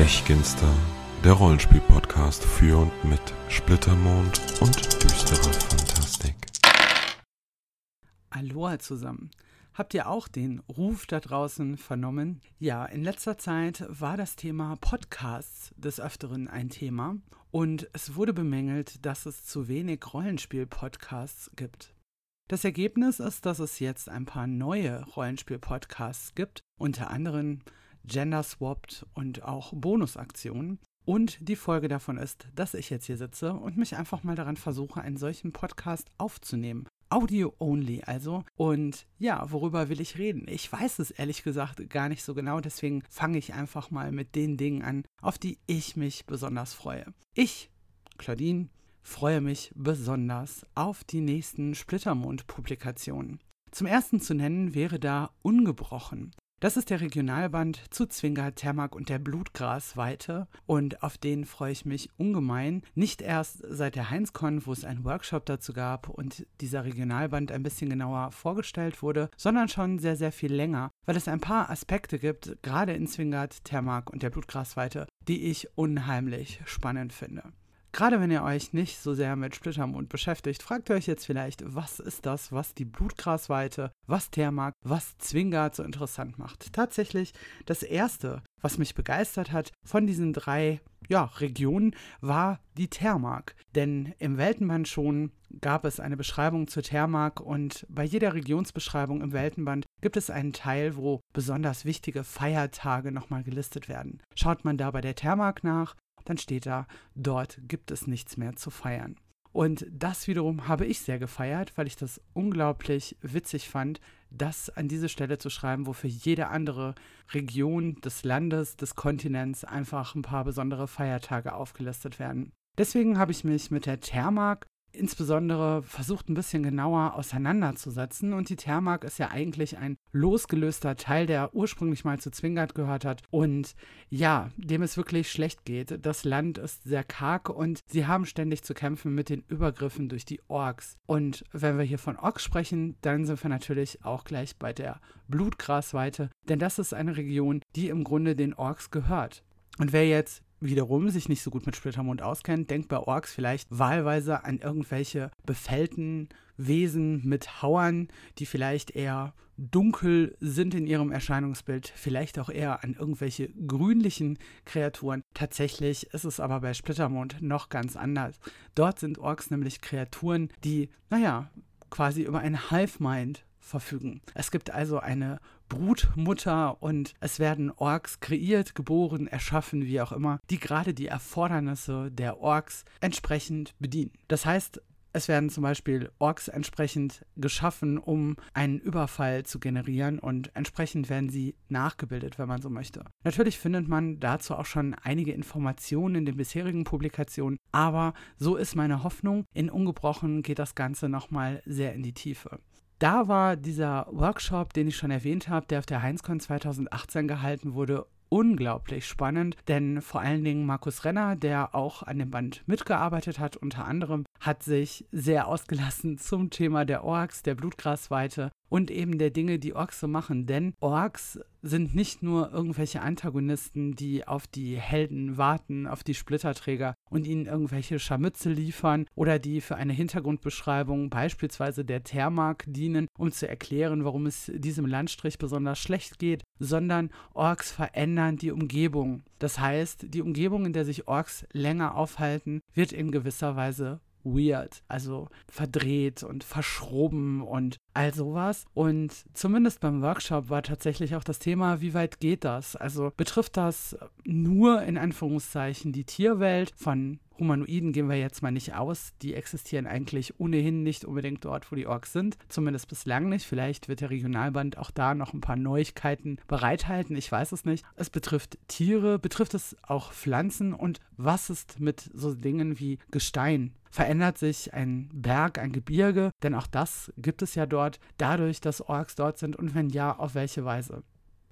Stechginster, der Rollenspiel-Podcast für und mit Splittermond und düsterer Fantastik. Aloha zusammen. Habt ihr auch den Ruf da draußen vernommen? Ja, in letzter Zeit war das Thema Podcasts des Öfteren ein Thema und es wurde bemängelt, dass es zu wenig Rollenspiel-Podcasts gibt. Das Ergebnis ist, dass es jetzt ein paar neue Rollenspiel-Podcasts gibt, unter anderem Gender Swapped und auch Bonusaktionen. Und die Folge davon ist, dass ich jetzt hier sitze und mich einfach mal daran versuche, einen solchen Podcast aufzunehmen. Audio only also. Und ja, worüber will ich reden? Ich weiß es ehrlich gesagt gar nicht so genau, deswegen fange ich einfach mal mit den Dingen an, auf die ich mich besonders freue. Ich, Claudine, freue mich besonders auf die nächsten Splittermond-Publikationen. Zum ersten zu nennen wäre da Ungebrochen. Das ist der Regionalband zu Zwinger, Termak und der Blutgrasweite und auf den freue ich mich ungemein. Nicht erst seit der Heinzcon, wo es einen Workshop dazu gab und dieser Regionalband ein bisschen genauer vorgestellt wurde, sondern schon sehr, sehr viel länger, weil es ein paar Aspekte gibt, gerade in Zwingert, Termak und der Blutgrasweite, die ich unheimlich spannend finde. Gerade wenn ihr euch nicht so sehr mit Splittermond beschäftigt, fragt ihr euch jetzt vielleicht, was ist das, was die Blutgrasweite, was Thermark, was Zwingard so interessant macht. Tatsächlich, das erste, was mich begeistert hat von diesen drei ja, Regionen, war die Thermark. Denn im Weltenband schon gab es eine Beschreibung zur Thermark und bei jeder Regionsbeschreibung im Weltenband gibt es einen Teil, wo besonders wichtige Feiertage nochmal gelistet werden. Schaut man da bei der Thermark nach, dann steht da, dort gibt es nichts mehr zu feiern. Und das wiederum habe ich sehr gefeiert, weil ich das unglaublich witzig fand, das an diese Stelle zu schreiben, wo für jede andere Region des Landes, des Kontinents einfach ein paar besondere Feiertage aufgelistet werden. Deswegen habe ich mich mit der Thermark insbesondere versucht ein bisschen genauer auseinanderzusetzen. Und die Thermark ist ja eigentlich ein losgelöster Teil, der ursprünglich mal zu Zwingert gehört hat. Und ja, dem es wirklich schlecht geht. Das Land ist sehr karg und sie haben ständig zu kämpfen mit den Übergriffen durch die Orks. Und wenn wir hier von Orks sprechen, dann sind wir natürlich auch gleich bei der Blutgrasweite, denn das ist eine Region, die im Grunde den Orks gehört. Und wer jetzt wiederum sich nicht so gut mit Splittermond auskennt, denkt bei Orks vielleicht wahlweise an irgendwelche befällten Wesen mit Hauern, die vielleicht eher dunkel sind in ihrem Erscheinungsbild, vielleicht auch eher an irgendwelche grünlichen Kreaturen. Tatsächlich ist es aber bei Splittermond noch ganz anders. Dort sind Orks nämlich Kreaturen, die, naja, quasi über ein Hive-Mind verfügen. Es gibt also eine Brutmutter und es werden Orks kreiert, geboren, erschaffen, wie auch immer, die gerade die Erfordernisse der Orks entsprechend bedienen. Das heißt, es werden zum Beispiel Orks entsprechend geschaffen, um einen Überfall zu generieren und entsprechend werden sie nachgebildet, wenn man so möchte. Natürlich findet man dazu auch schon einige Informationen in den bisherigen Publikationen, aber so ist meine Hoffnung. In Ungebrochen geht das Ganze nochmal sehr in die Tiefe da war dieser Workshop, den ich schon erwähnt habe, der auf der Heinzcon 2018 gehalten wurde, unglaublich spannend, denn vor allen Dingen Markus Renner, der auch an dem Band mitgearbeitet hat, unter anderem, hat sich sehr ausgelassen zum Thema der Orks, der Blutgrasweite und eben der Dinge, die Orks so machen. Denn Orks sind nicht nur irgendwelche Antagonisten, die auf die Helden warten, auf die Splitterträger und ihnen irgendwelche Scharmütze liefern oder die für eine Hintergrundbeschreibung beispielsweise der Thermark dienen, um zu erklären, warum es diesem Landstrich besonders schlecht geht, sondern Orks verändern die Umgebung. Das heißt, die Umgebung, in der sich Orks länger aufhalten, wird in gewisser Weise weird, also verdreht und verschroben und all sowas. Und zumindest beim Workshop war tatsächlich auch das Thema, wie weit geht das? Also betrifft das nur in Anführungszeichen die Tierwelt von Humanoiden gehen wir jetzt mal nicht aus. Die existieren eigentlich ohnehin nicht unbedingt dort, wo die Orks sind. Zumindest bislang nicht. Vielleicht wird der Regionalband auch da noch ein paar Neuigkeiten bereithalten. Ich weiß es nicht. Es betrifft Tiere, betrifft es auch Pflanzen und was ist mit so Dingen wie Gestein? Verändert sich ein Berg, ein Gebirge? Denn auch das gibt es ja dort, dadurch, dass Orks dort sind und wenn ja, auf welche Weise?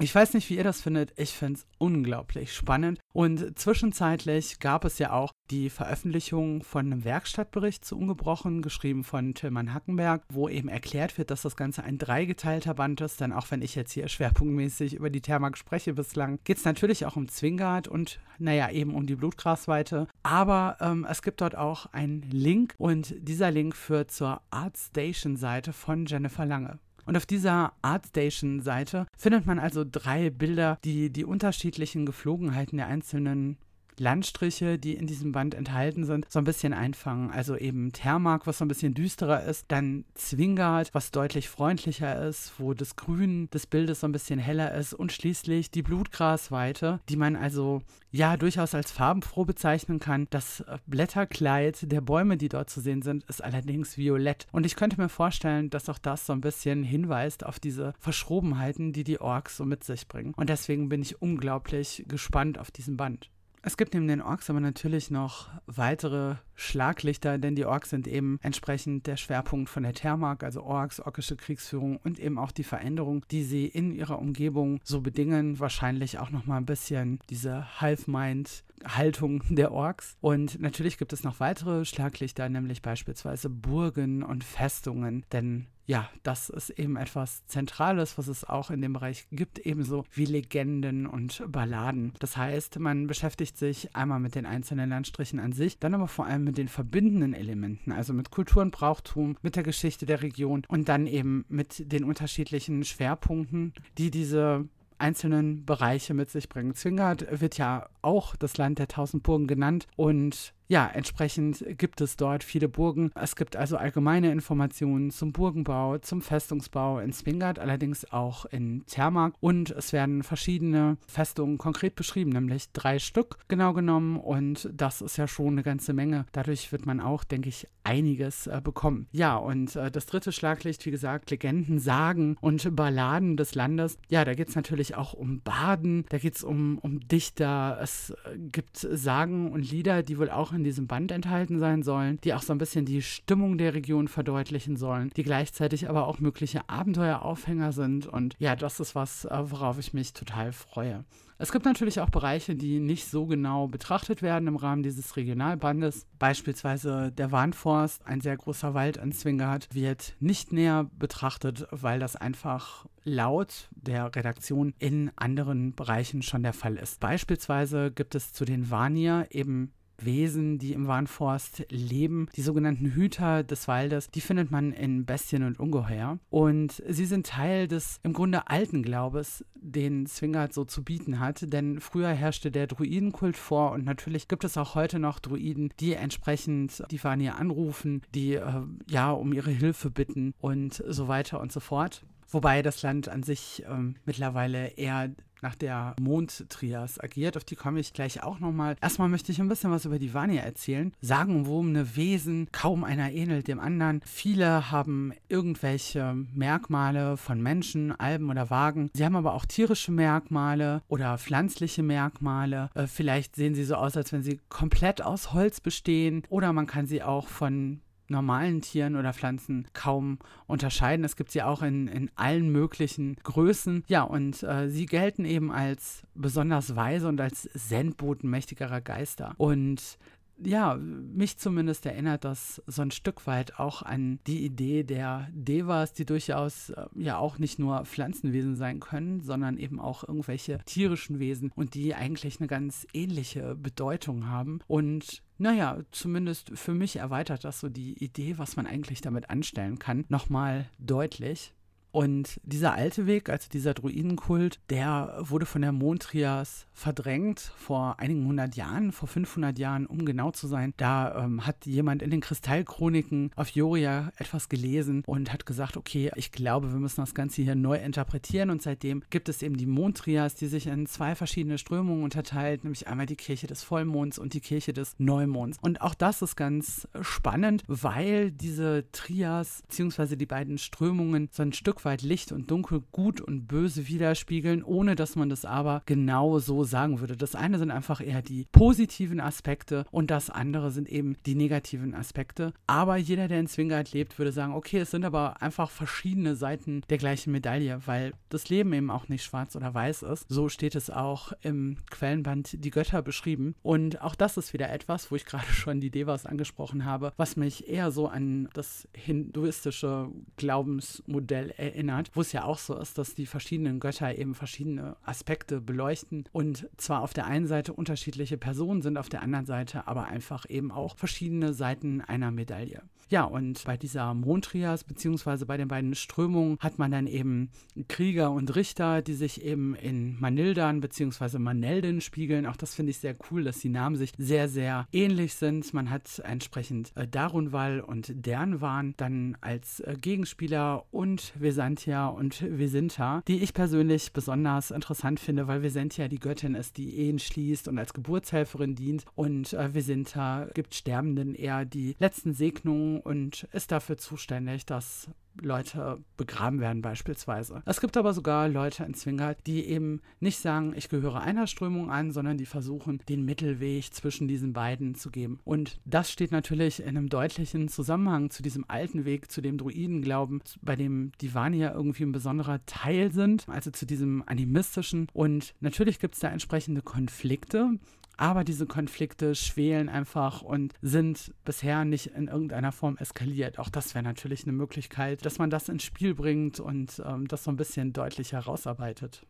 Ich weiß nicht, wie ihr das findet. Ich finde es unglaublich spannend. Und zwischenzeitlich gab es ja auch die Veröffentlichung von einem Werkstattbericht zu Ungebrochen, geschrieben von Tillmann Hackenberg, wo eben erklärt wird, dass das Ganze ein dreigeteilter Band ist. Denn auch wenn ich jetzt hier schwerpunktmäßig über die Thermak spreche bislang, geht es natürlich auch um Zwingard und, naja, eben um die Blutgrasweite. Aber ähm, es gibt dort auch einen Link und dieser Link führt zur ArtStation-Seite von Jennifer Lange. Und auf dieser ArtStation-Seite findet man also drei Bilder, die die unterschiedlichen Geflogenheiten der einzelnen Landstriche, die in diesem Band enthalten sind, so ein bisschen einfangen. Also eben Thermark, was so ein bisschen düsterer ist, dann Zwingard, was deutlich freundlicher ist, wo das Grün des Bildes so ein bisschen heller ist und schließlich die Blutgrasweite, die man also ja durchaus als farbenfroh bezeichnen kann. Das Blätterkleid der Bäume, die dort zu sehen sind, ist allerdings violett. Und ich könnte mir vorstellen, dass auch das so ein bisschen hinweist auf diese Verschrobenheiten, die die Orks so mit sich bringen. Und deswegen bin ich unglaublich gespannt auf diesen Band. Es gibt neben den Orks aber natürlich noch weitere Schlaglichter, denn die Orks sind eben entsprechend der Schwerpunkt von der Thermark, also Orks, orkische Kriegsführung und eben auch die Veränderung, die sie in ihrer Umgebung so bedingen. Wahrscheinlich auch nochmal ein bisschen diese Half-Mind Haltung der Orks. Und natürlich gibt es noch weitere Schlaglichter, nämlich beispielsweise Burgen und Festungen, denn ja, das ist eben etwas Zentrales, was es auch in dem Bereich gibt, ebenso wie Legenden und Balladen. Das heißt, man beschäftigt sich einmal mit den einzelnen Landstrichen an sich, dann aber vor allem mit den verbindenden Elementen, also mit Kultur und Brauchtum, mit der Geschichte der Region und dann eben mit den unterschiedlichen Schwerpunkten, die diese einzelnen Bereiche mit sich bringen. Zwingert wird ja auch das Land der tausend Burgen genannt und ja, entsprechend gibt es dort viele Burgen. Es gibt also allgemeine Informationen zum Burgenbau, zum Festungsbau in Zwingert, allerdings auch in Zermark. Und es werden verschiedene Festungen konkret beschrieben, nämlich drei Stück genau genommen. Und das ist ja schon eine ganze Menge. Dadurch wird man auch, denke ich, einiges äh, bekommen. Ja, und äh, das dritte Schlaglicht, wie gesagt, Legenden, Sagen und Balladen des Landes. Ja, da geht es natürlich auch um Baden, da geht es um, um Dichter. Es äh, gibt Sagen und Lieder, die wohl auch in diesem Band enthalten sein sollen, die auch so ein bisschen die Stimmung der Region verdeutlichen sollen, die gleichzeitig aber auch mögliche Abenteueraufhänger sind. Und ja, das ist was, äh, worauf ich mich total freue. Es gibt natürlich auch Bereiche, die nicht so genau betrachtet werden im Rahmen dieses Regionalbandes. Beispielsweise der Warnforst, ein sehr großer Wald an Zwingert, wird nicht näher betrachtet, weil das einfach laut der Redaktion in anderen Bereichen schon der Fall ist. Beispielsweise gibt es zu den Vanier eben Wesen, die im Warnforst leben. Die sogenannten Hüter des Waldes, die findet man in Bestien und Ungeheuer. Und sie sind Teil des im Grunde alten Glaubens, den Zwingert so zu bieten hat. Denn früher herrschte der Druidenkult vor und natürlich gibt es auch heute noch Druiden, die entsprechend die Vanir anrufen, die äh, ja um ihre Hilfe bitten und so weiter und so fort. Wobei das Land an sich ähm, mittlerweile eher nach der Mondtrias agiert. Auf die komme ich gleich auch nochmal. Erstmal möchte ich ein bisschen was über die Vanya erzählen. Sagenumwobene Wesen, kaum einer ähnelt dem anderen. Viele haben irgendwelche Merkmale von Menschen, Alben oder Wagen. Sie haben aber auch tierische Merkmale oder pflanzliche Merkmale. Äh, vielleicht sehen sie so aus, als wenn sie komplett aus Holz bestehen. Oder man kann sie auch von normalen Tieren oder Pflanzen kaum unterscheiden. Es gibt sie auch in, in allen möglichen Größen. Ja, und äh, sie gelten eben als besonders weise und als Sendboten mächtigerer Geister. Und ja, mich zumindest erinnert das so ein Stück weit auch an die Idee der Devas, die durchaus äh, ja auch nicht nur Pflanzenwesen sein können, sondern eben auch irgendwelche tierischen Wesen und die eigentlich eine ganz ähnliche Bedeutung haben. Und naja, zumindest für mich erweitert das so die Idee, was man eigentlich damit anstellen kann, nochmal deutlich. Und dieser alte Weg, also dieser Druidenkult, der wurde von der Mondtrias verdrängt vor einigen hundert Jahren, vor 500 Jahren, um genau zu sein. Da ähm, hat jemand in den Kristallchroniken auf Joria etwas gelesen und hat gesagt, okay, ich glaube, wir müssen das Ganze hier neu interpretieren. Und seitdem gibt es eben die Mondtrias, die sich in zwei verschiedene Strömungen unterteilt, nämlich einmal die Kirche des Vollmonds und die Kirche des Neumonds. Und auch das ist ganz spannend, weil diese Trias bzw. die beiden Strömungen so ein Stück Stück weit Licht und Dunkel, Gut und Böse widerspiegeln, ohne dass man das aber genau so sagen würde. Das eine sind einfach eher die positiven Aspekte und das andere sind eben die negativen Aspekte. Aber jeder, der in Zwingard lebt, würde sagen, okay, es sind aber einfach verschiedene Seiten der gleichen Medaille, weil das Leben eben auch nicht schwarz oder weiß ist. So steht es auch im Quellenband Die Götter beschrieben. Und auch das ist wieder etwas, wo ich gerade schon die Devas angesprochen habe, was mich eher so an das hinduistische Glaubensmodell erinnert, wo es ja auch so ist, dass die verschiedenen Götter eben verschiedene Aspekte beleuchten und zwar auf der einen Seite unterschiedliche Personen sind, auf der anderen Seite aber einfach eben auch verschiedene Seiten einer Medaille. Ja, und bei dieser Mondtrias beziehungsweise bei den beiden Strömungen hat man dann eben Krieger und Richter, die sich eben in Manildan beziehungsweise Manelden spiegeln. Auch das finde ich sehr cool, dass die Namen sich sehr, sehr ähnlich sind. Man hat entsprechend äh, Darunwal und Dernwan dann als äh, Gegenspieler und Vesantia und Vesinta, die ich persönlich besonders interessant finde, weil Vesantia die Göttin ist, die Ehen schließt und als Geburtshelferin dient. Und äh, Vesinta gibt Sterbenden eher die letzten Segnungen und ist dafür zuständig, dass Leute begraben werden beispielsweise. Es gibt aber sogar Leute in Zwingert, die eben nicht sagen, ich gehöre einer Strömung an, sondern die versuchen, den Mittelweg zwischen diesen beiden zu geben. Und das steht natürlich in einem deutlichen Zusammenhang zu diesem alten Weg, zu dem Druiden glauben, bei dem die Vanier irgendwie ein besonderer Teil sind, also zu diesem animistischen. Und natürlich gibt es da entsprechende Konflikte. Aber diese Konflikte schwelen einfach und sind bisher nicht in irgendeiner Form eskaliert. Auch das wäre natürlich eine Möglichkeit, dass man das ins Spiel bringt und ähm, das so ein bisschen deutlich herausarbeitet.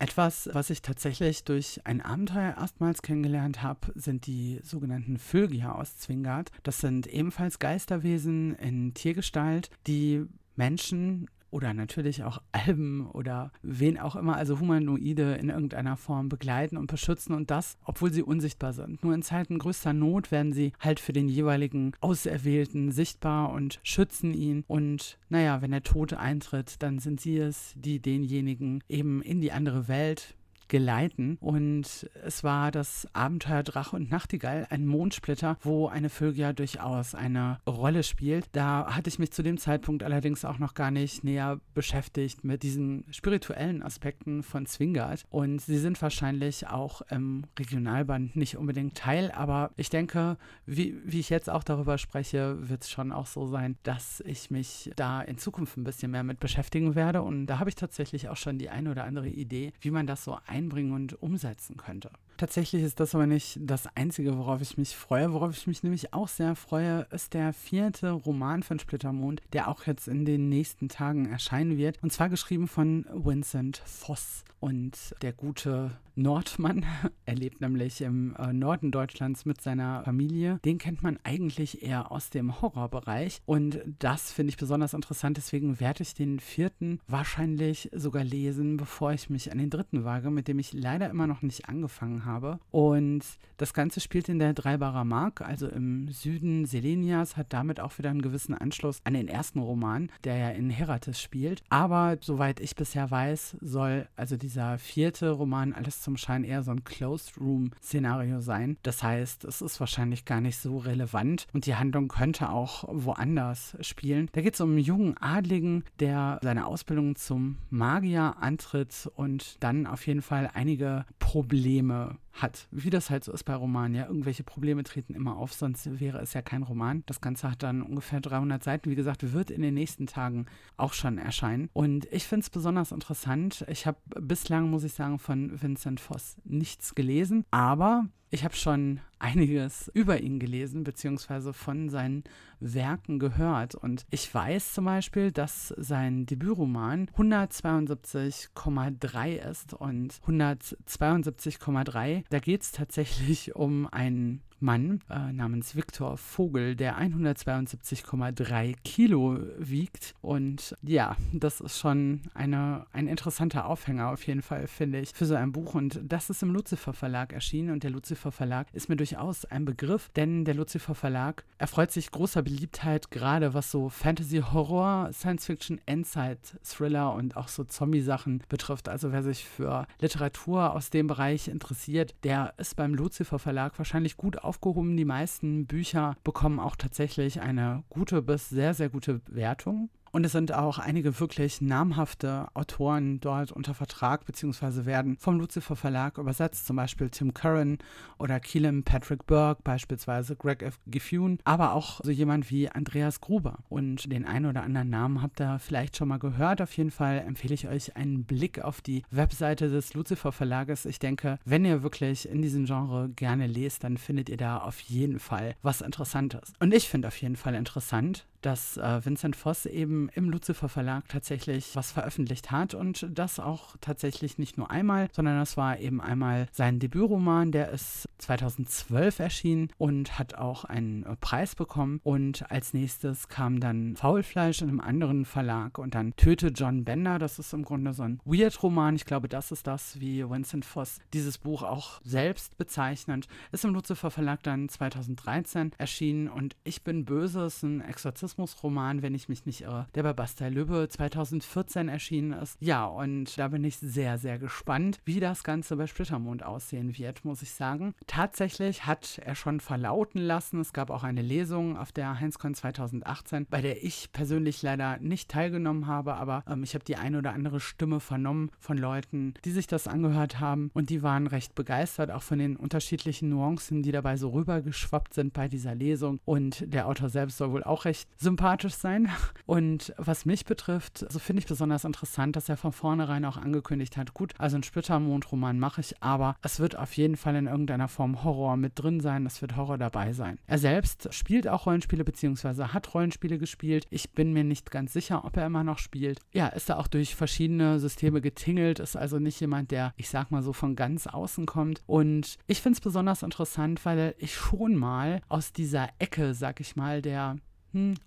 Etwas, was ich tatsächlich durch ein Abenteuer erstmals kennengelernt habe, sind die sogenannten Vögier aus Zwingard. Das sind ebenfalls Geisterwesen in Tiergestalt, die Menschen oder natürlich auch Alben oder wen auch immer, also Humanoide in irgendeiner Form begleiten und beschützen und das, obwohl sie unsichtbar sind. Nur in Zeiten größter Not werden sie halt für den jeweiligen Auserwählten sichtbar und schützen ihn. Und naja, wenn der Tod eintritt, dann sind sie es, die denjenigen eben in die andere Welt geleiten. Und es war das Abenteuer Drache und Nachtigall, ein Mondsplitter, wo eine Vögel durchaus eine Rolle spielt. Da hatte ich mich zu dem Zeitpunkt allerdings auch noch gar nicht näher beschäftigt mit diesen spirituellen Aspekten von Zwingard. Und sie sind wahrscheinlich auch im Regionalband nicht unbedingt Teil, aber ich denke, wie, wie ich jetzt auch darüber spreche, wird es schon auch so sein, dass ich mich da in Zukunft ein bisschen mehr mit beschäftigen werde. Und da habe ich tatsächlich auch schon die eine oder andere Idee, wie man das so einbringen und umsetzen könnte. Tatsächlich ist das aber nicht das Einzige, worauf ich mich freue. Worauf ich mich nämlich auch sehr freue, ist der vierte Roman von Splittermond, der auch jetzt in den nächsten Tagen erscheinen wird. Und zwar geschrieben von Vincent Voss. Und der gute Nordmann, er lebt nämlich im äh, Norden Deutschlands mit seiner Familie. Den kennt man eigentlich eher aus dem Horrorbereich. Und das finde ich besonders interessant. Deswegen werde ich den vierten wahrscheinlich sogar lesen, bevor ich mich an den dritten wage, mit dem ich leider immer noch nicht angefangen habe. Und das Ganze spielt in der Dreibarer Mark, also im Süden Selenias, hat damit auch wieder einen gewissen Anschluss an den ersten Roman, der ja in Herates spielt. Aber soweit ich bisher weiß, soll also dieser vierte Roman alles zum Schein eher so ein Closed Room-Szenario sein. Das heißt, es ist wahrscheinlich gar nicht so relevant und die Handlung könnte auch woanders spielen. Da geht es um einen jungen Adligen, der seine Ausbildung zum Magier antritt und dann auf jeden Fall einige Probleme know. Hat. Wie das halt so ist bei Romanen. Ja, irgendwelche Probleme treten immer auf, sonst wäre es ja kein Roman. Das Ganze hat dann ungefähr 300 Seiten. Wie gesagt, wird in den nächsten Tagen auch schon erscheinen. Und ich finde es besonders interessant. Ich habe bislang, muss ich sagen, von Vincent Voss nichts gelesen, aber ich habe schon einiges über ihn gelesen, beziehungsweise von seinen Werken gehört. Und ich weiß zum Beispiel, dass sein Debütroman 172,3 ist. Und 172,3, da geht es tatsächlich um einen Mann äh, namens Viktor Vogel, der 172,3 Kilo wiegt. Und ja, das ist schon eine, ein interessanter Aufhänger auf jeden Fall, finde ich, für so ein Buch. Und das ist im Lucifer Verlag erschienen. Und der Lucifer Verlag ist mir durchaus ein Begriff, denn der Lucifer Verlag erfreut sich großer Beliebtheit, gerade was so Fantasy, Horror, Science Fiction, Endzeit, Thriller und auch so Zombie-Sachen betrifft. Also wer sich für Literatur aus dem Bereich interessiert, der ist beim Lucifer Verlag wahrscheinlich gut aufgehoben. Die meisten Bücher bekommen auch tatsächlich eine gute bis sehr, sehr gute Wertung. Und es sind auch einige wirklich namhafte Autoren dort unter Vertrag, beziehungsweise werden vom Lucifer Verlag übersetzt, zum Beispiel Tim Curran oder Keelan Patrick Burke, beispielsweise Greg F. Giffune, aber auch so jemand wie Andreas Gruber. Und den einen oder anderen Namen habt ihr vielleicht schon mal gehört. Auf jeden Fall empfehle ich euch einen Blick auf die Webseite des Lucifer Verlages. Ich denke, wenn ihr wirklich in diesem Genre gerne lest, dann findet ihr da auf jeden Fall was Interessantes. Und ich finde auf jeden Fall interessant, dass äh, Vincent Voss eben im Lucifer Verlag tatsächlich was veröffentlicht hat und das auch tatsächlich nicht nur einmal, sondern das war eben einmal sein Debütroman, der ist 2012 erschienen und hat auch einen äh, Preis bekommen und als nächstes kam dann Faulfleisch in einem anderen Verlag und dann Töte John Bender, das ist im Grunde so ein Weird-Roman, ich glaube, das ist das, wie Vincent Voss dieses Buch auch selbst bezeichnet, ist im Lucifer Verlag dann 2013 erschienen und Ich bin böse. Ist ein Exorzismus Journalismusroman, wenn ich mich nicht irre, der bei Bastei Lübbe 2014 erschienen ist. Ja, und da bin ich sehr, sehr gespannt, wie das Ganze bei Splittermond aussehen wird, muss ich sagen. Tatsächlich hat er schon verlauten lassen, es gab auch eine Lesung auf der Heinzcon 2018, bei der ich persönlich leider nicht teilgenommen habe, aber ähm, ich habe die eine oder andere Stimme vernommen von Leuten, die sich das angehört haben und die waren recht begeistert, auch von den unterschiedlichen Nuancen, die dabei so rübergeschwappt sind bei dieser Lesung. Und der Autor selbst soll wohl auch recht sympathisch sein. Und was mich betrifft, so finde ich besonders interessant, dass er von vornherein auch angekündigt hat, gut, also einen Splittermond-Roman mache ich, aber es wird auf jeden Fall in irgendeiner Form Horror mit drin sein, es wird Horror dabei sein. Er selbst spielt auch Rollenspiele beziehungsweise hat Rollenspiele gespielt. Ich bin mir nicht ganz sicher, ob er immer noch spielt. Ja, ist er auch durch verschiedene Systeme getingelt, ist also nicht jemand, der, ich sag mal so, von ganz außen kommt. Und ich finde es besonders interessant, weil ich schon mal aus dieser Ecke, sag ich mal, der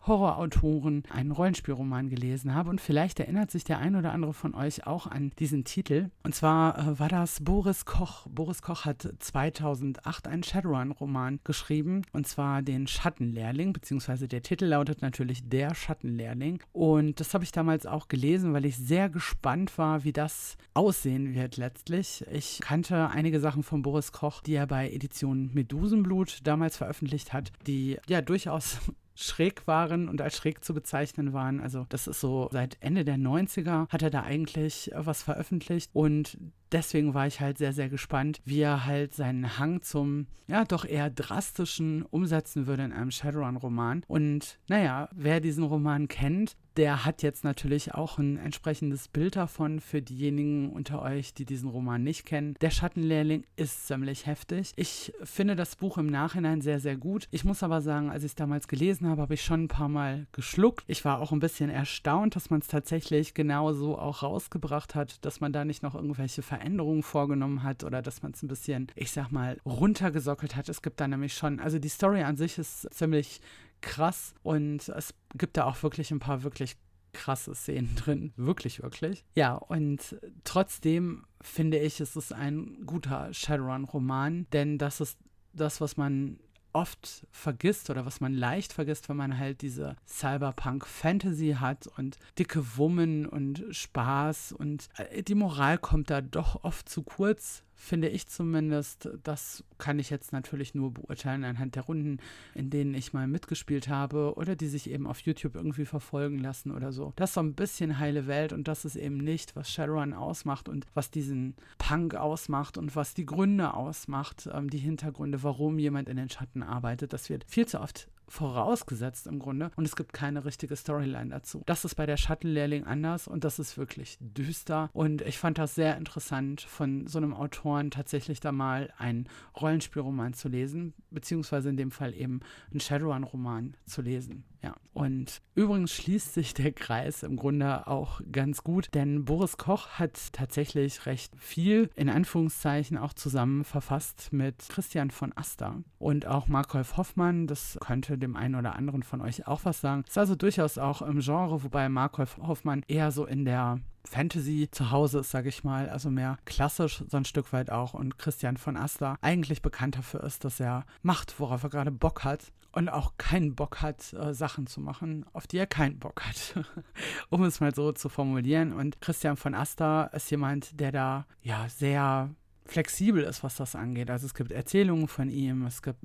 Horrorautoren einen Rollenspielroman gelesen habe. Und vielleicht erinnert sich der ein oder andere von euch auch an diesen Titel. Und zwar äh, war das Boris Koch. Boris Koch hat 2008 einen Shadowrun-Roman geschrieben. Und zwar den Schattenlehrling, beziehungsweise der Titel lautet natürlich Der Schattenlehrling. Und das habe ich damals auch gelesen, weil ich sehr gespannt war, wie das aussehen wird letztlich. Ich kannte einige Sachen von Boris Koch, die er bei Edition Medusenblut damals veröffentlicht hat, die ja durchaus schräg waren und als schräg zu bezeichnen waren. Also das ist so seit Ende der 90er hat er da eigentlich was veröffentlicht und deswegen war ich halt sehr, sehr gespannt, wie er halt seinen Hang zum, ja, doch eher drastischen umsetzen würde in einem Shadowrun-Roman. Und naja, wer diesen Roman kennt, der hat jetzt natürlich auch ein entsprechendes Bild davon für diejenigen unter euch, die diesen Roman nicht kennen. Der Schattenlehrling ist ziemlich heftig. Ich finde das Buch im Nachhinein sehr, sehr gut. Ich muss aber sagen, als ich es damals gelesen habe, habe ich schon ein paar Mal geschluckt. Ich war auch ein bisschen erstaunt, dass man es tatsächlich genau so auch rausgebracht hat, dass man da nicht noch irgendwelche Veränderungen vorgenommen hat oder dass man es ein bisschen, ich sag mal, runtergesockelt hat. Es gibt da nämlich schon, also die Story an sich ist ziemlich krass und es gibt da auch wirklich ein paar wirklich krasse Szenen drin. Wirklich, wirklich. Ja, und trotzdem finde ich, es ist ein guter Shadowrun-Roman, denn das ist das, was man oft vergisst oder was man leicht vergisst, wenn man halt diese Cyberpunk-Fantasy hat und dicke Wummen und Spaß und äh, die Moral kommt da doch oft zu kurz finde ich zumindest. Das kann ich jetzt natürlich nur beurteilen anhand der Runden, in denen ich mal mitgespielt habe oder die sich eben auf YouTube irgendwie verfolgen lassen oder so. Das ist so ein bisschen heile Welt und das ist eben nicht, was Shadowrun ausmacht und was diesen Punk ausmacht und was die Gründe ausmacht, ähm, die Hintergründe, warum jemand in den Schatten arbeitet. Das wird viel zu oft vorausgesetzt im Grunde und es gibt keine richtige Storyline dazu. Das ist bei der Shuttle-Lehrling anders und das ist wirklich düster und ich fand das sehr interessant von so einem Autoren tatsächlich da mal einen Rollenspielroman zu lesen, beziehungsweise in dem Fall eben einen Shadowrun-Roman zu lesen. Ja, und übrigens schließt sich der Kreis im Grunde auch ganz gut, denn Boris Koch hat tatsächlich recht viel in Anführungszeichen auch zusammen verfasst mit Christian von Aster und auch Markolf Hoffmann. Das könnte dem einen oder anderen von euch auch was sagen. Ist also durchaus auch im Genre, wobei Markolf Hoffmann eher so in der Fantasy zu Hause ist, sage ich mal, also mehr klassisch so ein Stück weit auch. Und Christian von Aster eigentlich bekannt dafür ist, dass er macht, worauf er gerade Bock hat und auch keinen Bock hat, äh, Sachen zu machen, auf die er keinen Bock hat, um es mal so zu formulieren. Und Christian von Aster ist jemand, der da ja sehr flexibel ist, was das angeht. Also es gibt Erzählungen von ihm, es gibt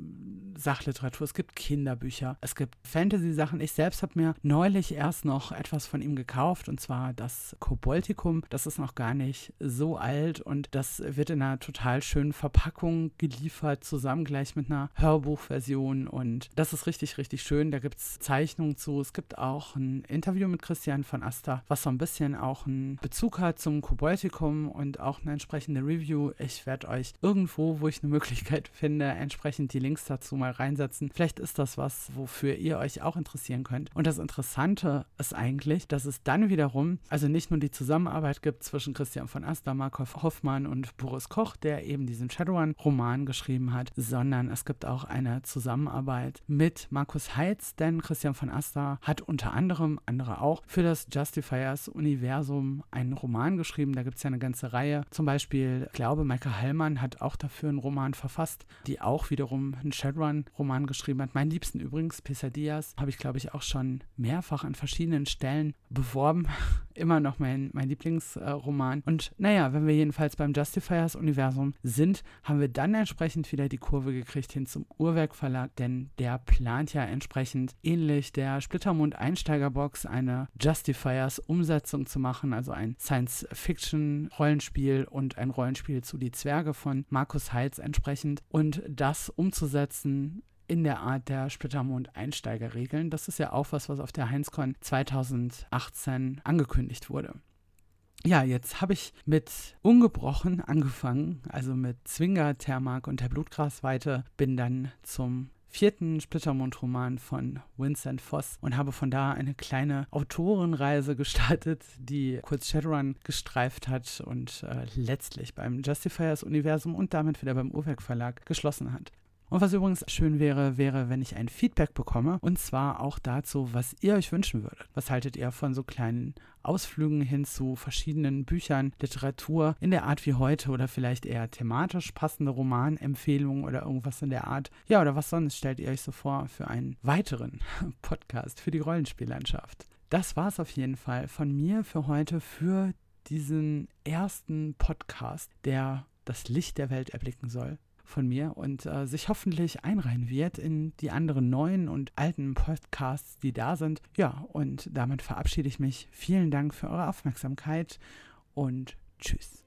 Sachliteratur, es gibt Kinderbücher, es gibt Fantasy-Sachen. Ich selbst habe mir neulich erst noch etwas von ihm gekauft und zwar das Koboltikum. Das ist noch gar nicht so alt und das wird in einer total schönen Verpackung geliefert, zusammen gleich mit einer Hörbuchversion und das ist richtig, richtig schön. Da gibt es Zeichnungen zu. Es gibt auch ein Interview mit Christian von Asta, was so ein bisschen auch einen Bezug hat zum Koboltikum und auch eine entsprechende Review. Ich werde euch irgendwo, wo ich eine Möglichkeit finde, entsprechend die Links dazu mal reinsetzen. Vielleicht ist das was, wofür ihr euch auch interessieren könnt. Und das Interessante ist eigentlich, dass es dann wiederum, also nicht nur die Zusammenarbeit gibt zwischen Christian von Asta, Markov Hoffmann und Boris Koch, der eben diesen Shadowrun-Roman geschrieben hat, sondern es gibt auch eine Zusammenarbeit mit Markus Heitz, denn Christian von Asta hat unter anderem, andere auch, für das Justifiers-Universum einen Roman geschrieben. Da gibt es ja eine ganze Reihe. Zum Beispiel, ich glaube, Michael Hallmann hat auch dafür einen Roman verfasst, die auch wiederum einen Shadowrun-Roman geschrieben hat. Mein liebsten übrigens, Pesadillas, habe ich, glaube ich, auch schon mehrfach an verschiedenen Stellen beworben. Immer noch mein, mein Lieblingsroman. Und naja, wenn wir jedenfalls beim Justifiers-Universum sind, haben wir dann entsprechend wieder die Kurve gekriegt hin zum Uhrwerk Verlag, denn der plant ja entsprechend ähnlich der Splittermund Einsteigerbox eine Justifiers-Umsetzung zu machen, also ein Science-Fiction-Rollenspiel und ein Rollenspiel zu Die Zwerge von Markus Heitz entsprechend. Und das umzusetzen in der Art der Splittermond-Einsteigerregeln. Das ist ja auch was, was auf der Heinzcon 2018 angekündigt wurde. Ja, jetzt habe ich mit Ungebrochen angefangen, also mit Zwinger, Thermark und der Blutgrasweite, bin dann zum vierten Splittermond-Roman von Vincent Voss und habe von da eine kleine Autorenreise gestartet, die kurz Shadowrun gestreift hat und äh, letztlich beim Justifiers-Universum und damit wieder beim Uhrwerk Verlag geschlossen hat. Und was übrigens schön wäre, wäre, wenn ich ein Feedback bekomme. Und zwar auch dazu, was ihr euch wünschen würdet. Was haltet ihr von so kleinen Ausflügen hin zu verschiedenen Büchern, Literatur in der Art wie heute oder vielleicht eher thematisch passende Romanempfehlungen oder irgendwas in der Art? Ja, oder was sonst stellt ihr euch so vor für einen weiteren Podcast für die Rollenspiellandschaft? Das war es auf jeden Fall von mir für heute für diesen ersten Podcast, der das Licht der Welt erblicken soll von mir und äh, sich hoffentlich einreihen wird in die anderen neuen und alten Podcasts, die da sind. Ja, und damit verabschiede ich mich. Vielen Dank für eure Aufmerksamkeit und tschüss.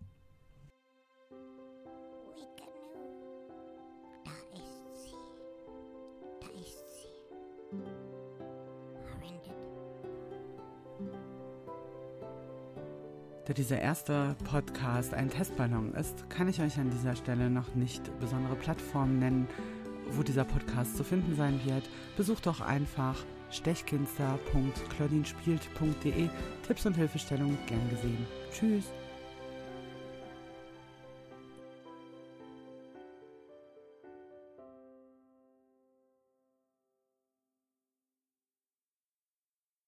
Da dieser erste Podcast ein Testballon ist, kann ich euch an dieser Stelle noch nicht besondere Plattformen nennen, wo dieser Podcast zu finden sein wird. Besucht doch einfach stechkinster.claudinspielt.de. Tipps und Hilfestellungen gern gesehen. Tschüss.